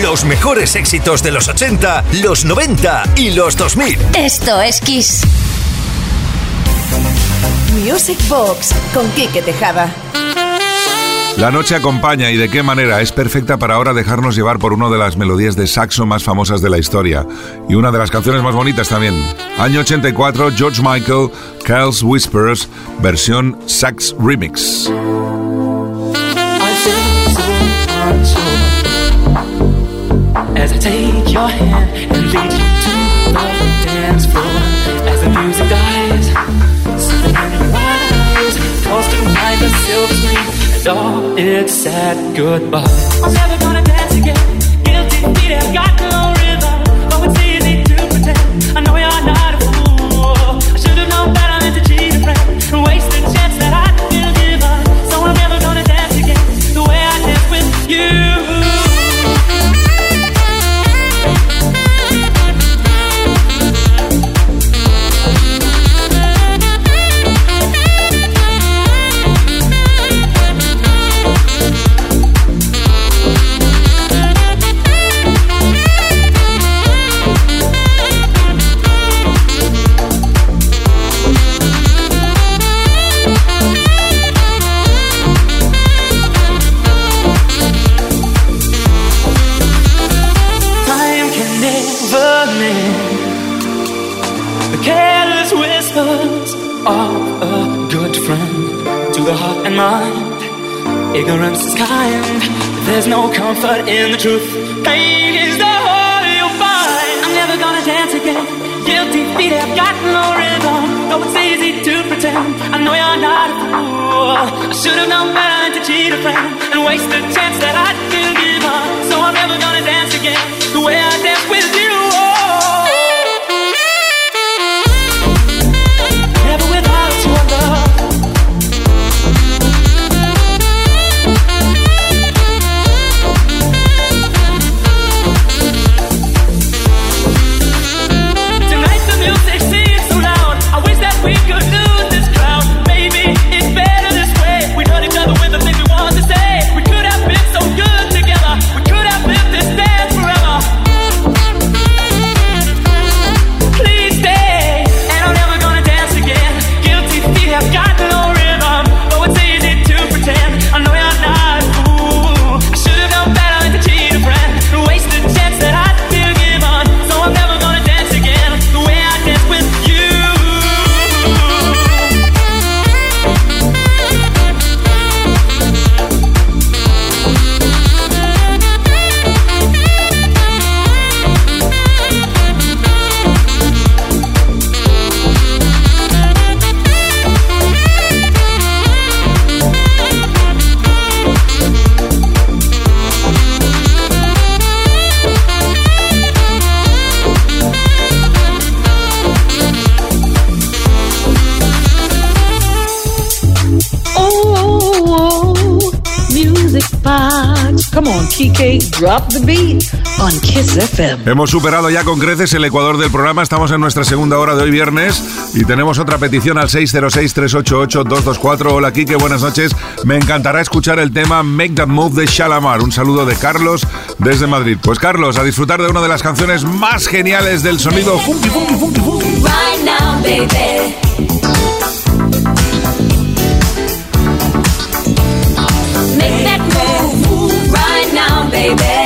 Los mejores éxitos de los 80, los 90 y los 2000. Esto es Kiss. Music Box con Quique Tejada. La noche acompaña y de qué manera es perfecta para ahora dejarnos llevar por una de las melodías de saxo más famosas de la historia y una de las canciones más bonitas también. Año 84, George Michael, Carl's Whispers, versión sax remix. as I take your hand and lead you to the dance floor. As the music dies, something your eyes calls to mind the silver screen and all it said goodbye. I'm never gonna dance again. Guilty feet have got Ignorance is kind, there's no comfort in the truth. Pain is the whole you'll find. I'm never gonna dance again. Guilty feet have got no rhythm. Though it's easy to pretend, I know you're not a fool. I should have known better to cheat a friend and waste the chance that I didn't give up. So I'm never gonna dance again the way I danced with you. Drop the beat on Kiss FM. Hemos superado ya con creces el ecuador del programa. Estamos en nuestra segunda hora de hoy viernes y tenemos otra petición al 606-388-224. Hola Kike, buenas noches. Me encantará escuchar el tema Make That Move de Shalamar. Un saludo de Carlos desde Madrid. Pues Carlos, a disfrutar de una de las canciones más geniales del sonido funky, funky, funky, funky. Right now, baby. Baby.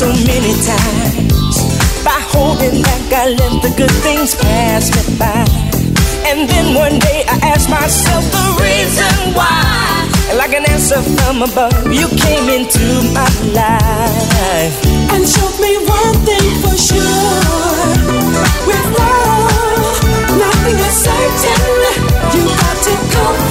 So many times, by holding back, I let the good things pass me by. And then one day I asked myself the reason why. And like an answer from above, you came into my life and showed me one thing for sure. With love, nothing is certain.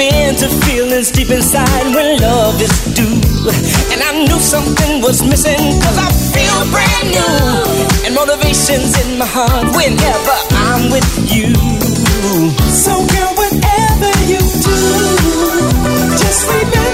Give in to feelings deep inside when love is due. And I knew something was missing, cause I feel brand new. And motivation's in my heart whenever I'm with you. So, girl, whatever you do, just remember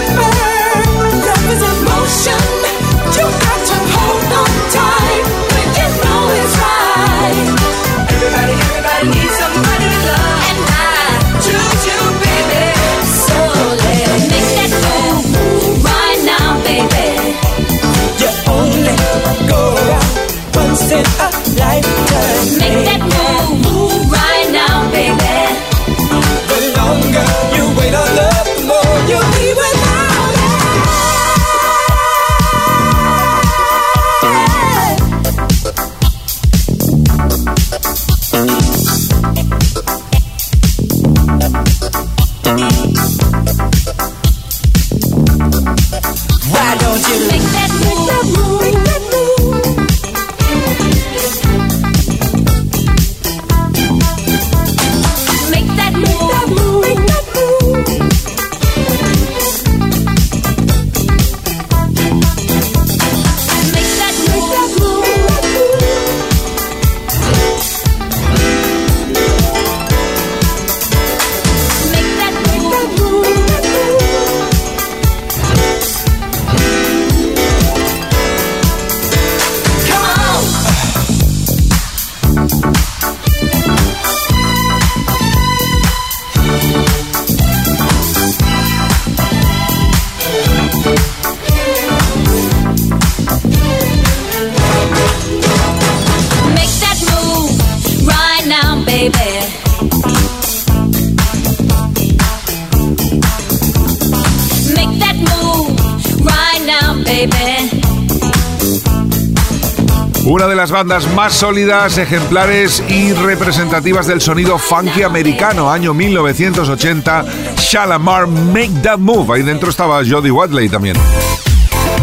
de las bandas más sólidas, ejemplares y representativas del sonido funky americano, año 1980, Shalamar Make That Move. Ahí dentro estaba Jody Watley también.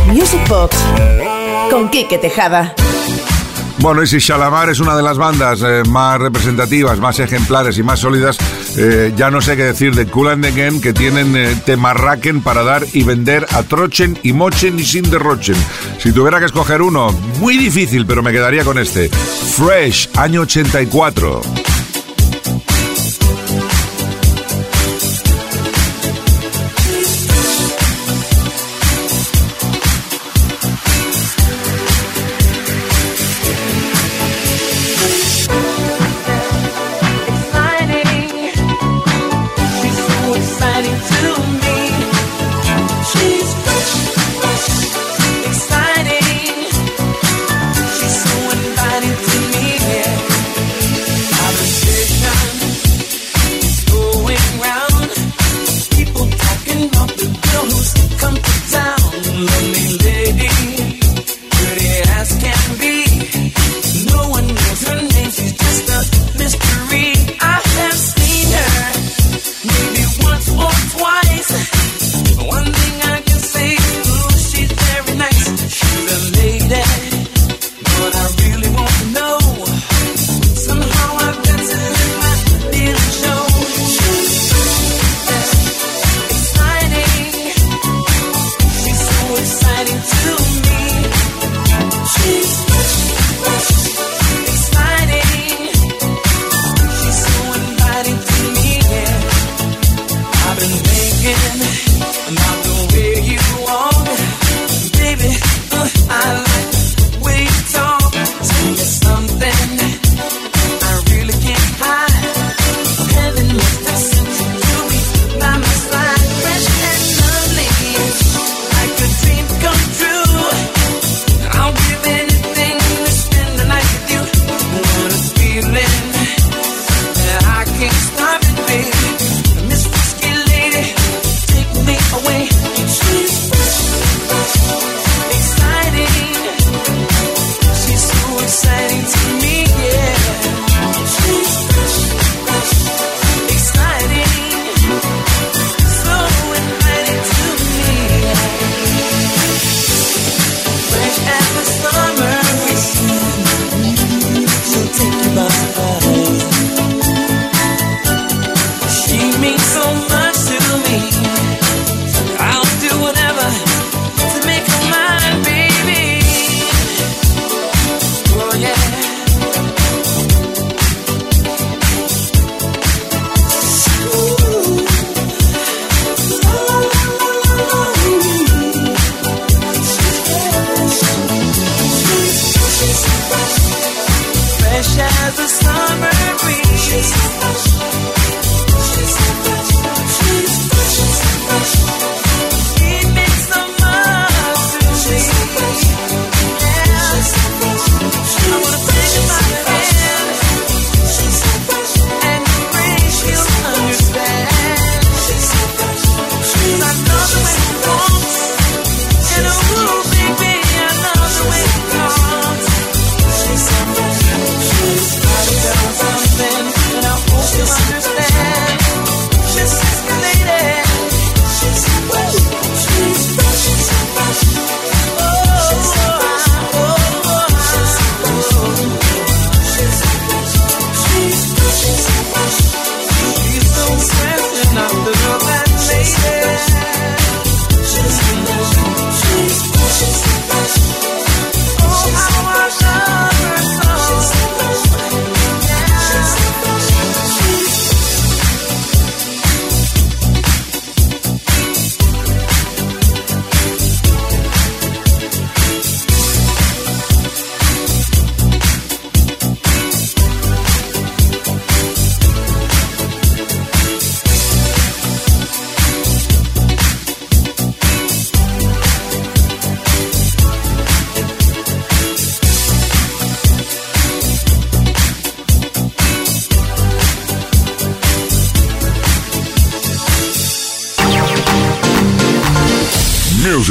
Music Box con Quique Tejada. Bueno, y si Shalamar es una de las bandas eh, más representativas, más ejemplares y más sólidas, eh, ya no sé qué decir de Cool and the Gang, que tienen eh, temarraquen para dar y vender a trochen y mochen y sin derrochen. Si tuviera que escoger uno, muy difícil, pero me quedaría con este. Fresh, año 84.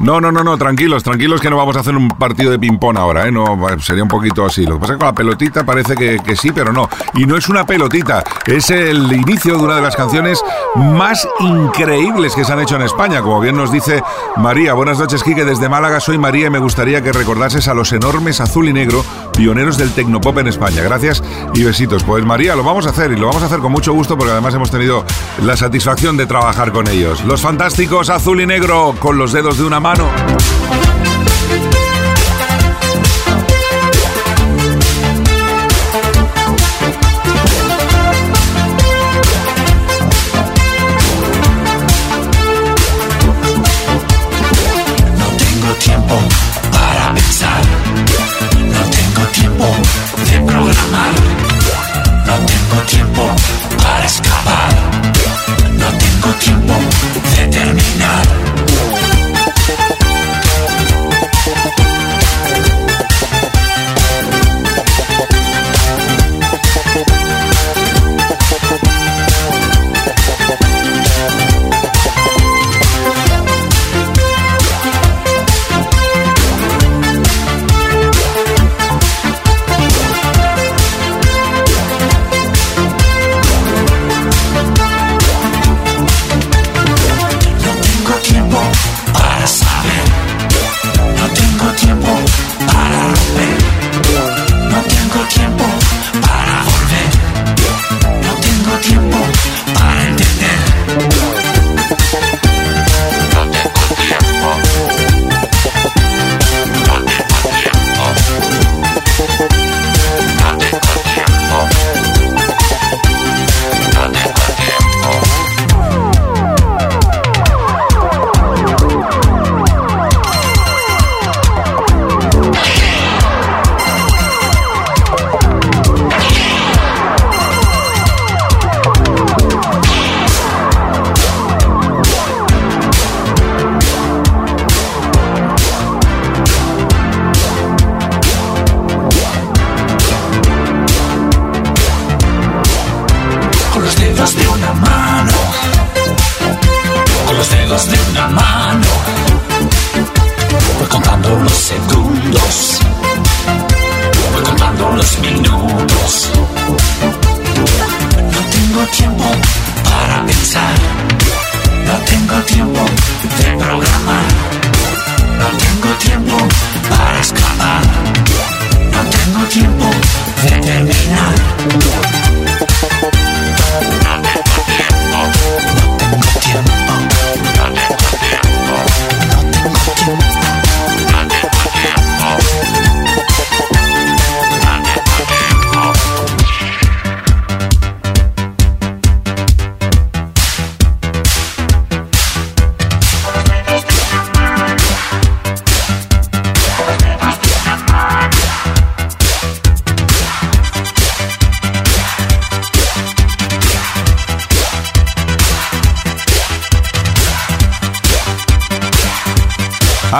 No, no, no, no, tranquilos, tranquilos que no vamos a hacer un partido de ping-pong ahora, ¿eh? No, sería un poquito así. Lo que pasa es que con la pelotita parece que, que, sí, pero no. Y no es una pelotita, es el inicio de una de las canciones más increíbles que se han hecho en España. Como bien nos dice María. Buenas noches, Quique. Desde Málaga soy María y me gustaría que recordases a los enormes azul y negro, pioneros del tecnopop en España. Gracias y besitos. Pues María, lo vamos a hacer y lo vamos a hacer con mucho gusto porque además hemos tenido la satisfacción de trabajar con ellos. Los fantásticos azul y negro con los dedos de una mano. No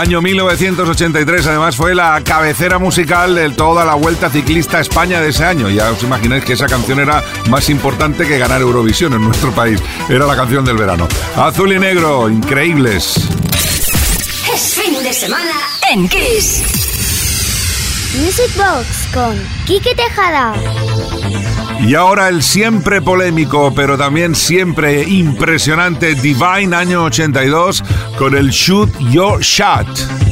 Año 1983, además fue la cabecera musical de toda la Vuelta Ciclista a España de ese año. Ya os imagináis que esa canción era más importante que ganar Eurovisión en nuestro país. Era la canción del verano. Azul y negro, increíbles. Es fin de semana en Kiss. Music Box con Quique Tejada. Y ahora el siempre polémico, pero también siempre impresionante Divine año 82 con el Shoot Your Shot.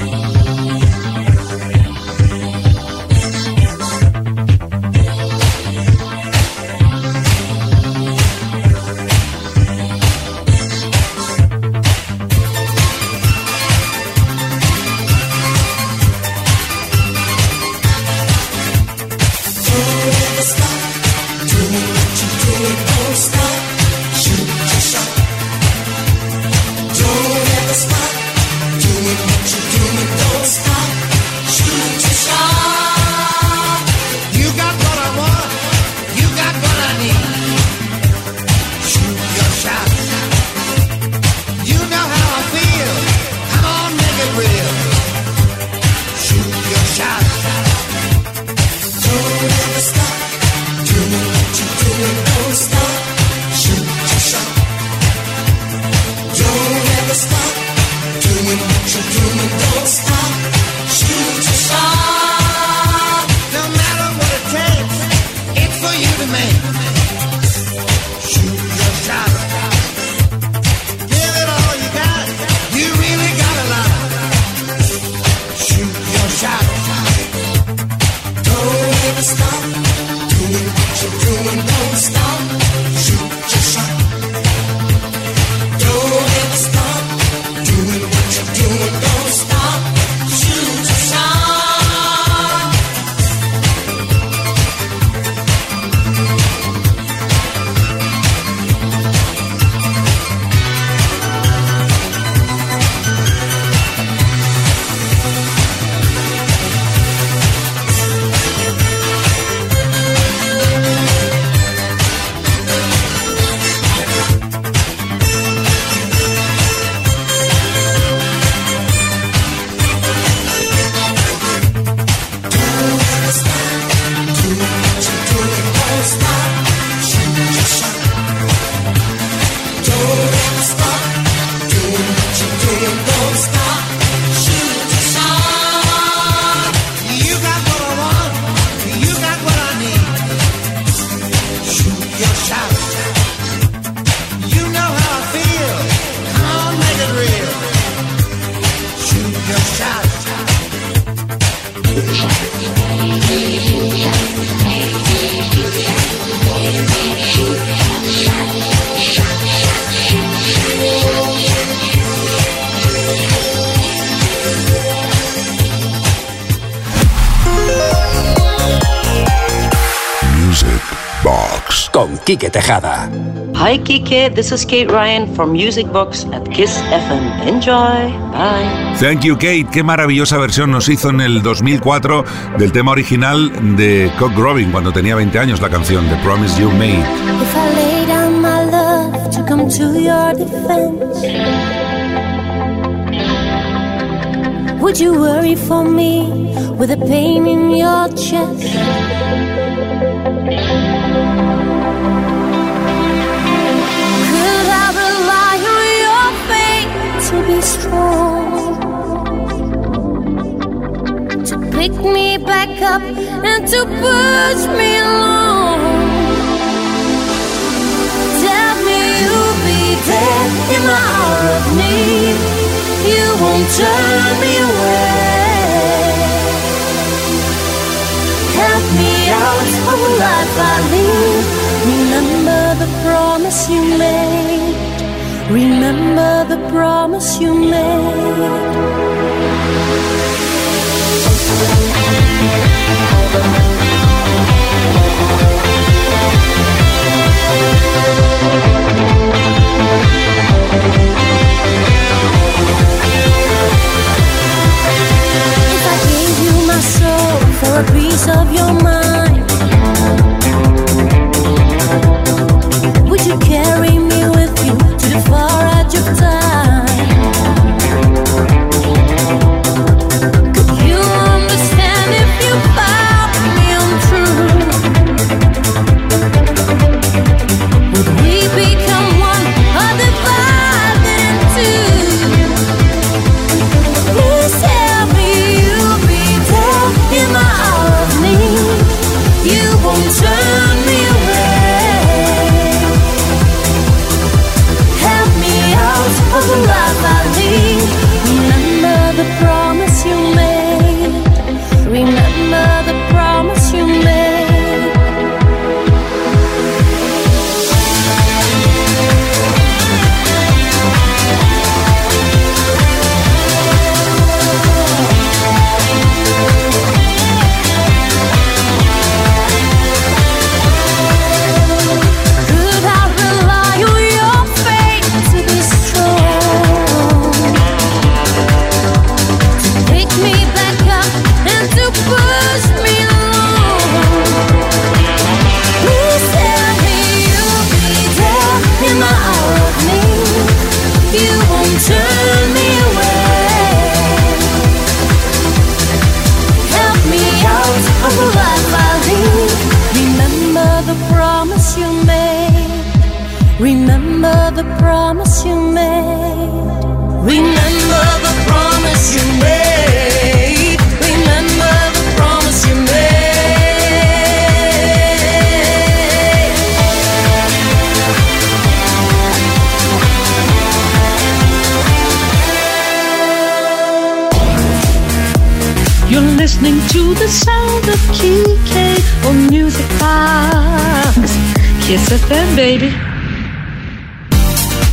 Quique Tejada. Hi, Kike. This is Kate Ryan from Music Box at Kiss FM. Enjoy. Bye. Thank you, Kate. Qué maravillosa versión nos hizo en el 2004 del tema original de Cock Robin cuando tenía 20 años la canción The Promise You Made. If I lay down my love to come to your defense, would you worry for me with a pain in your chest? Strong? To pick me back up and to push me along? Tell me you'll be there in the hour of need. You won't turn me away. Help me out of the life I lead. Remember the promise you made. Remember the promise you made. If I gave you my soul for a piece of your mind, would you carry far edge of time?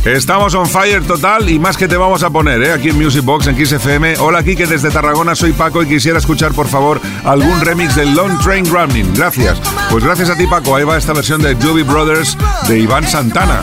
Estamos on fire total y más que te vamos a poner, ¿eh? Aquí en Music Box, en Kiss FM. Hola, Kike, desde Tarragona soy Paco y quisiera escuchar, por favor, algún remix de Long Train Running. Gracias. Pues gracias a ti, Paco. Ahí va esta versión de Doobie Brothers de Iván Santana.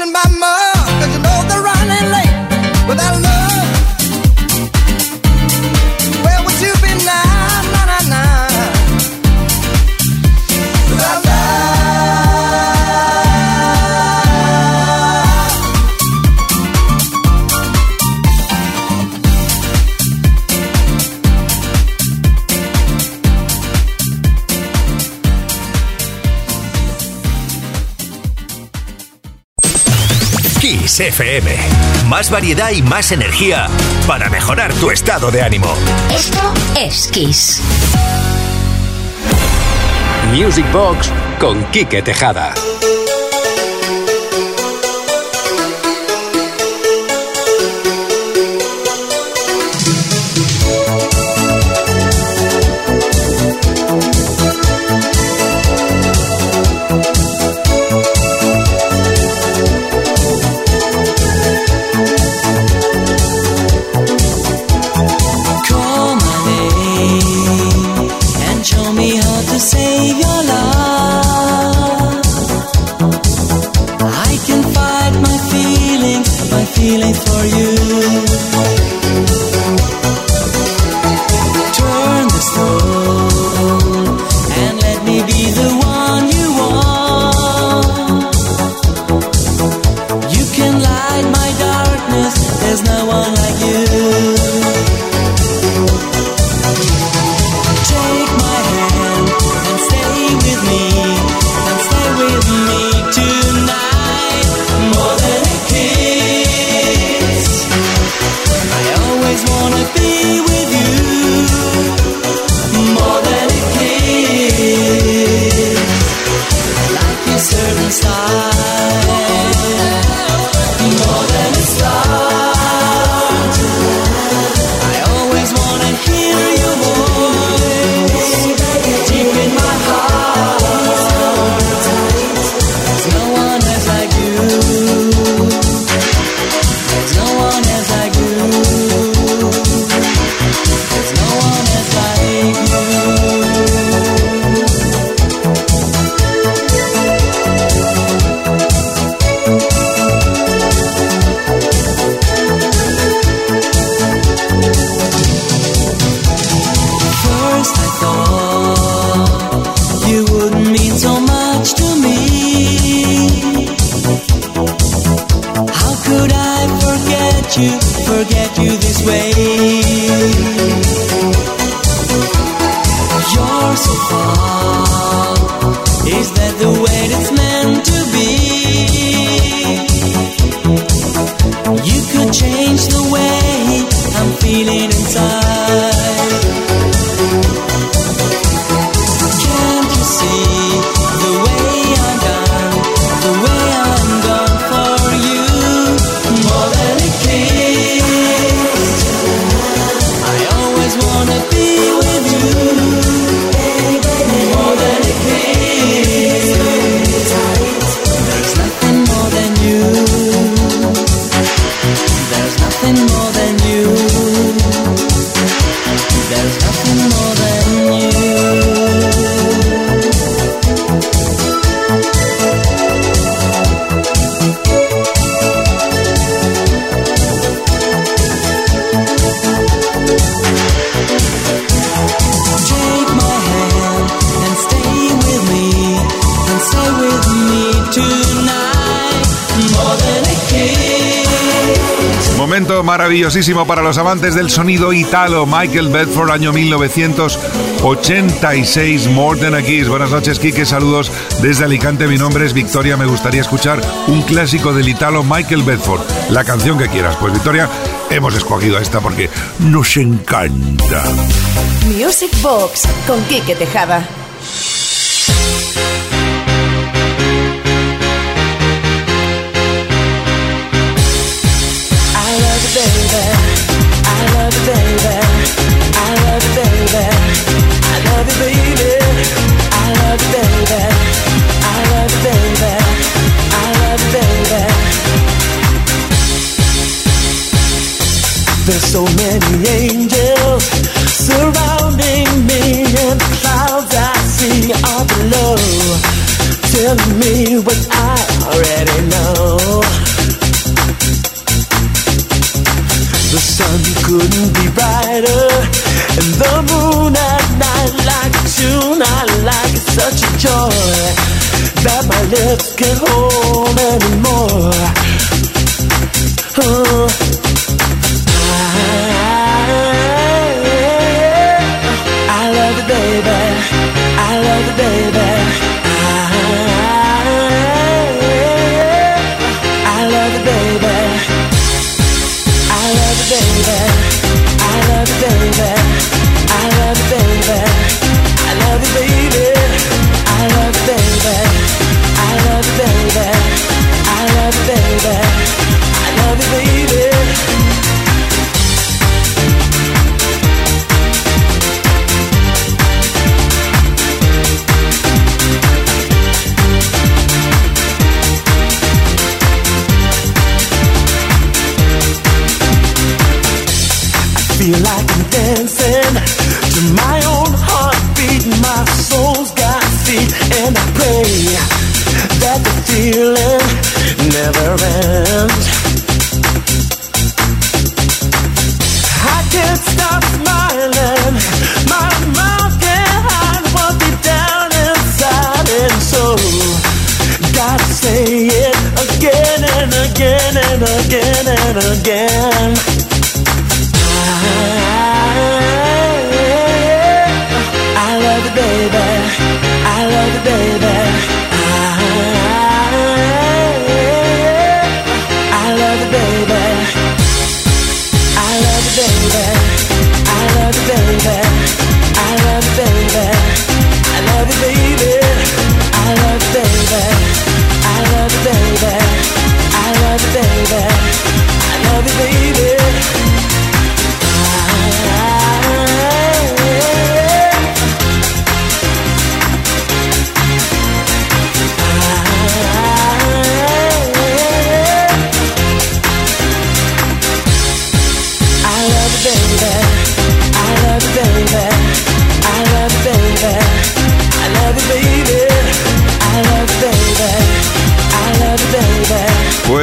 In my mind. FM. Más variedad y más energía para mejorar tu estado de ánimo. Esto es Kiss. Music Box con Quique Tejada. maravillosísimo para los amantes del sonido italo, Michael Bedford, año 1986, More Than a Kiss. Buenas noches, Quique, saludos desde Alicante. Mi nombre es Victoria, me gustaría escuchar un clásico del italo, Michael Bedford. La canción que quieras. Pues, Victoria, hemos escogido esta porque nos encanta. Music Box con Quique Tejada. There's so many angels surrounding me, and the clouds I see are below, telling me what I already know. The sun couldn't be brighter, and the moon at night like June. I like it, such a joy that my lips can't hold anymore. Oh side again and again.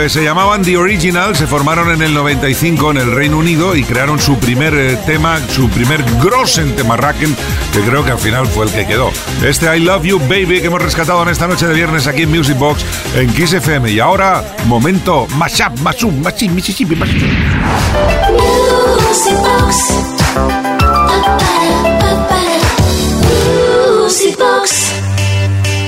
Pues se llamaban The Original, se formaron en el 95 en el Reino Unido y crearon su primer eh, tema, su primer grossen tema Racken, que creo que al final fue el que quedó. Este I Love You Baby que hemos rescatado en esta noche de viernes aquí en Music Box en Kiss FM. Y ahora, momento, mashup, mashup, mashup, Mississippi, mashup. Music. Music Box.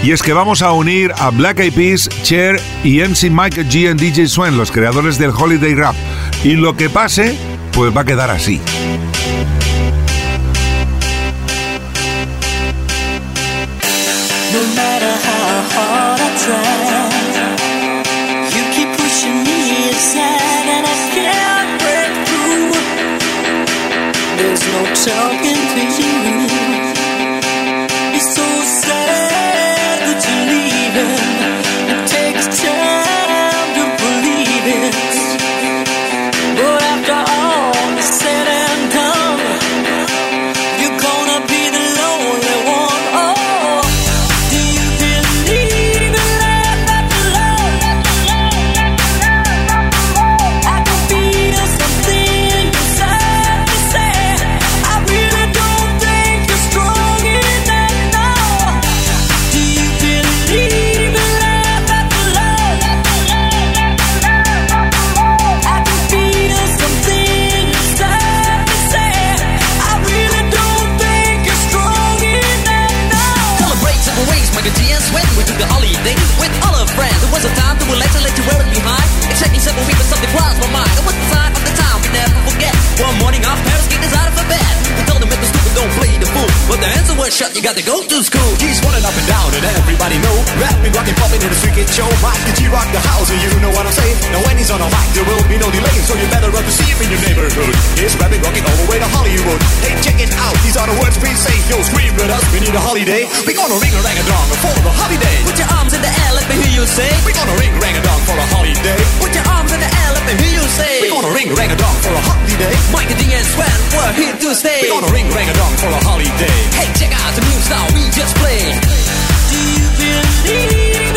Y es que vamos a unir a Black Eyed Peas, Cher y MC Mike G and DJ Swen, los creadores del Holiday Rap. Y lo que pase, pues va a quedar así. No matter how hard Shut, you got to go to school. He's running up and down and everybody know. Rapping, rocking, popping in the street kid show Mike the G-Rock the house and you know what I'm saying? Now when he's on a mic there will be no delay So you better run to see him in your neighborhood. He's rapping, rocking all the way to Hollywood. Hey check it out, these are the words we say. Yo scream with us, we need a holiday. We gonna ring a rang a dong for the holiday. Put your arms in the air, let me hear you say. We gonna ring rang a dong for a holiday. Put your arms in the air, me hear you say. We gonna ring rang a dong for a holiday Mike D and Sven, we're here to stay. We gonna ring rang a dong for a holiday Hey, check out the new style we just played. Do you believe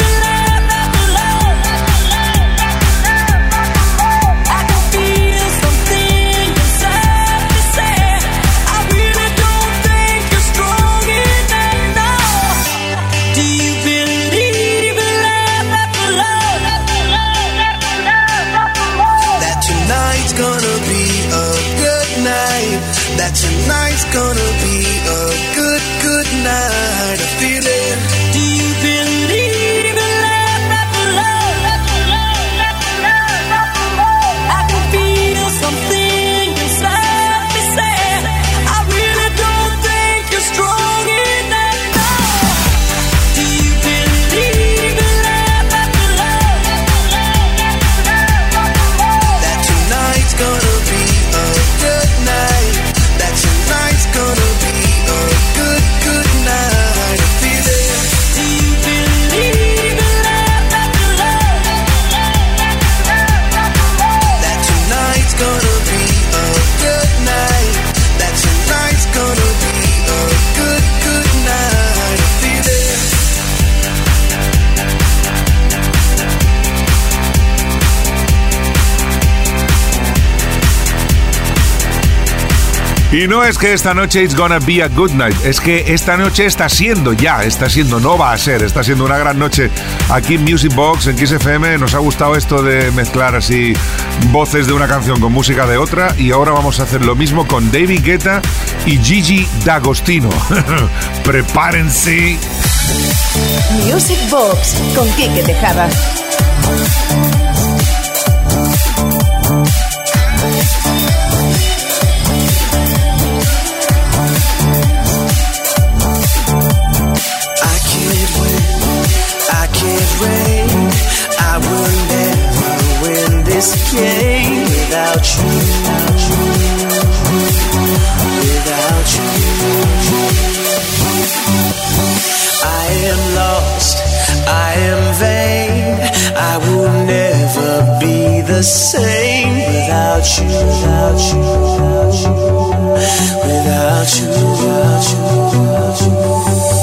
Y no es que esta noche it's gonna be a good night, es que esta noche está siendo ya, está siendo, no va a ser, está siendo una gran noche aquí en Music Box, en Kiss FM. Nos ha gustado esto de mezclar así voces de una canción con música de otra y ahora vamos a hacer lo mismo con David Guetta y Gigi D'Agostino. Prepárense. Music Box con Quique Tejada. Will never win this game without you. Without you. I am lost, I am vain. I will never be the same without you. Without you. Without you. Without you.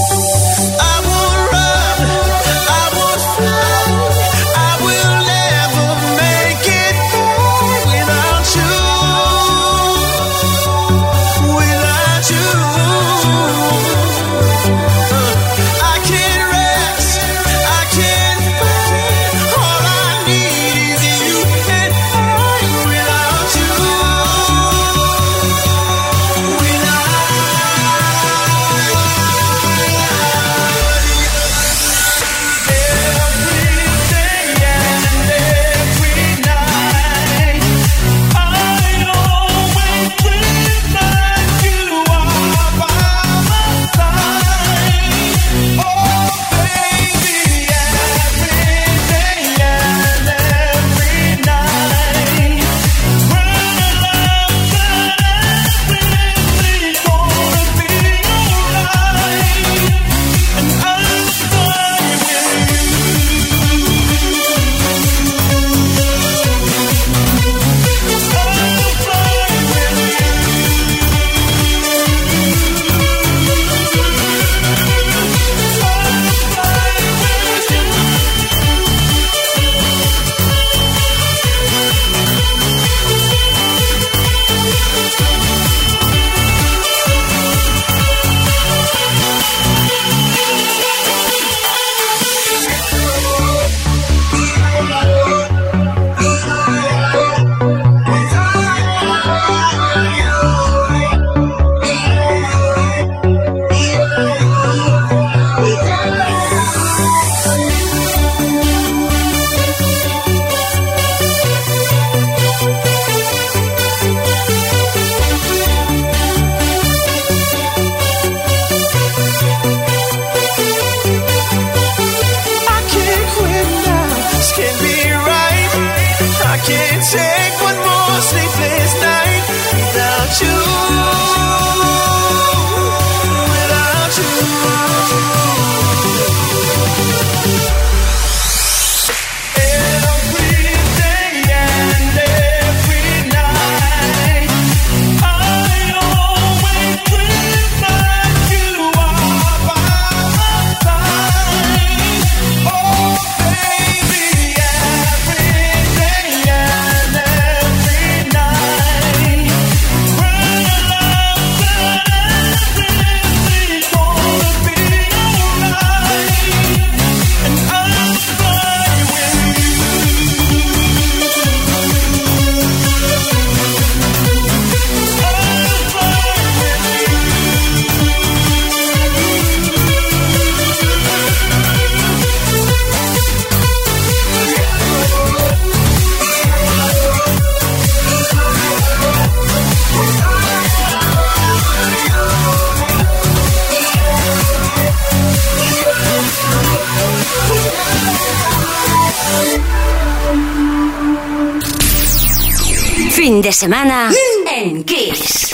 Semana en Kiss.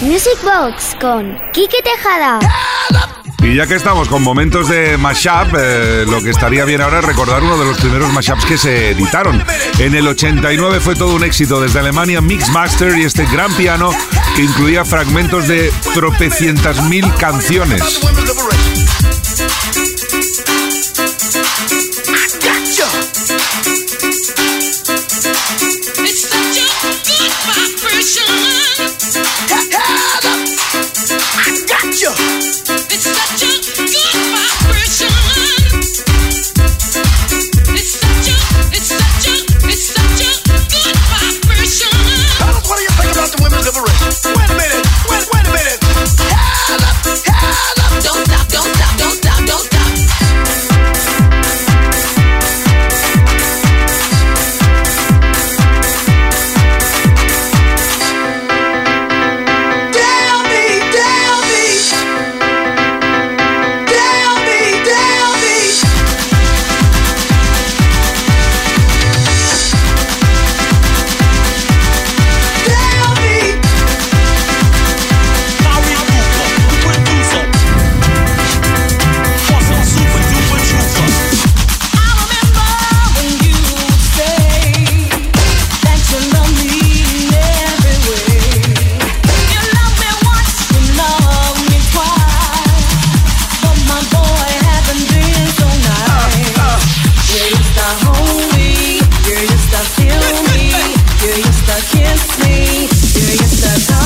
Music Box con Quique Tejada. Y ya que estamos con momentos de mashup, eh, lo que estaría bien ahora es recordar uno de los primeros mashups que se editaron. En el 89 fue todo un éxito desde Alemania Mixmaster y este gran piano que incluía fragmentos de tropecientas mil canciones. Kiss me, Do you used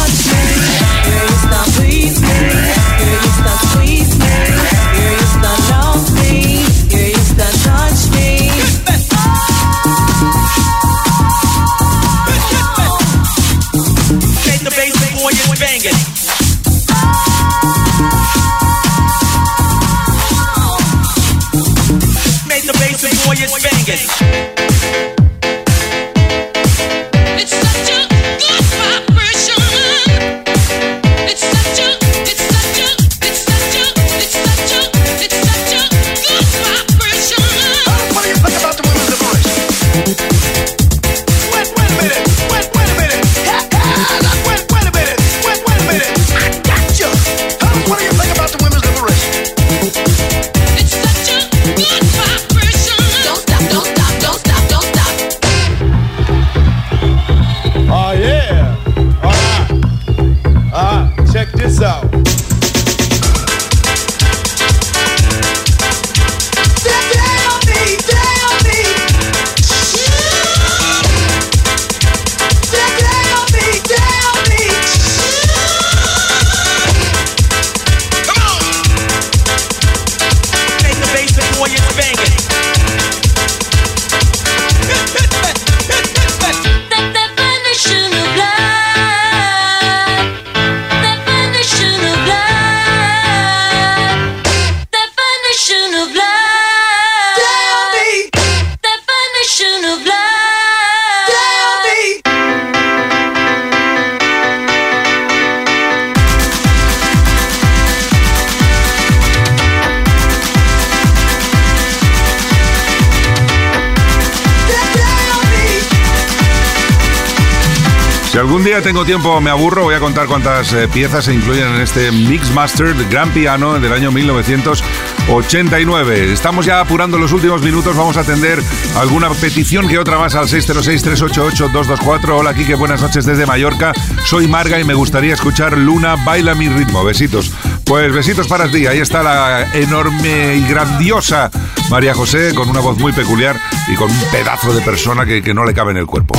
Tengo tiempo me aburro, voy a contar cuántas eh, piezas se incluyen en este Mixmaster Gran Piano del año 1989. Estamos ya apurando los últimos minutos, vamos a atender alguna petición que otra más al 606-388-224. Hola, Kike, buenas noches desde Mallorca. Soy Marga y me gustaría escuchar Luna, baila mi ritmo. Besitos. Pues besitos para ti. Ahí está la enorme y grandiosa María José, con una voz muy peculiar y con un pedazo de persona que no le cabe en el cuerpo.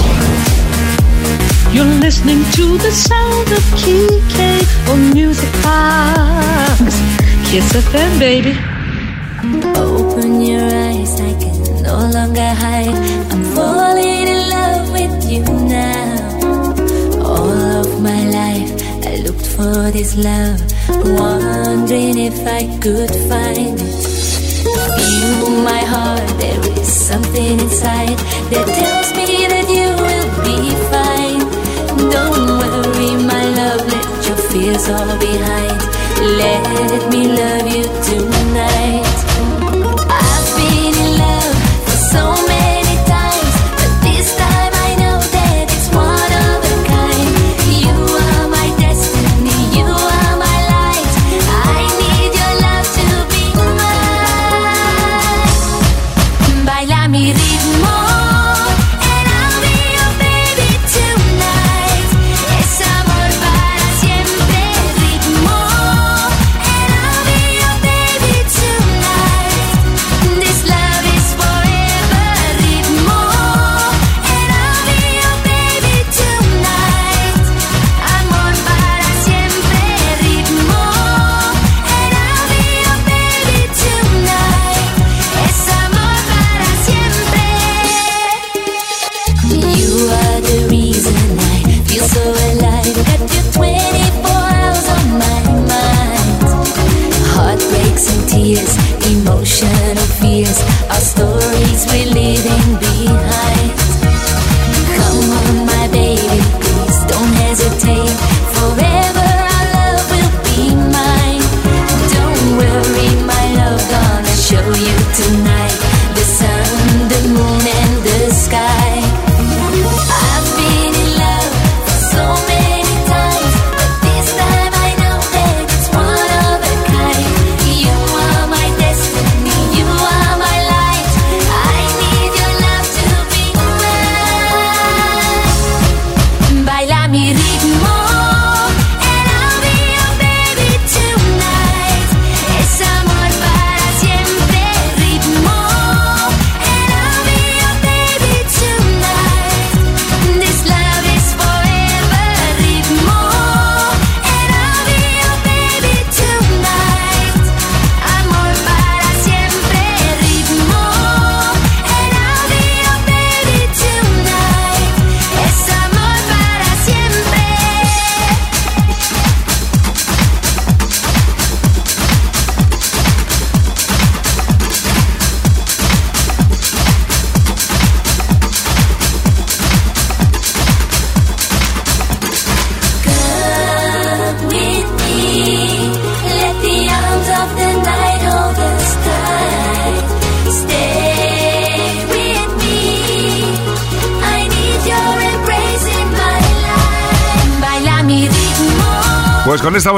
You're listening to the sound of Kike on Music Box. Kiss FM, baby. Open your eyes, I can no longer hide. I'm falling in love with you now. All of my life, I looked for this love, wondering if I could find it. Feel my heart, there is something inside that tells me that you fears all behind. Let me love you tonight.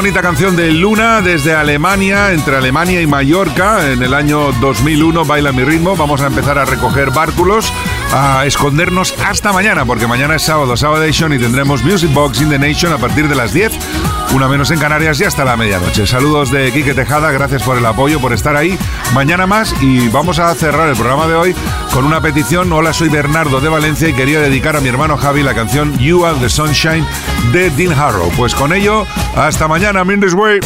Bonita canción de Luna desde Alemania, entre Alemania y Mallorca, en el año 2001, Baila mi ritmo, vamos a empezar a recoger bárculos, a escondernos hasta mañana, porque mañana es sábado, Sabadation, y tendremos Music Box in the Nation a partir de las 10, una menos en Canarias y hasta la medianoche. Saludos de Quique Tejada, gracias por el apoyo, por estar ahí. Mañana más y vamos a cerrar el programa de hoy con una petición. Hola, soy Bernardo de Valencia y quería dedicar a mi hermano Javi la canción You Are the Sunshine de Dean Harrow. Pues con ello, hasta mañana, Mindy's Way.